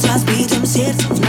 Transmitiam сердцем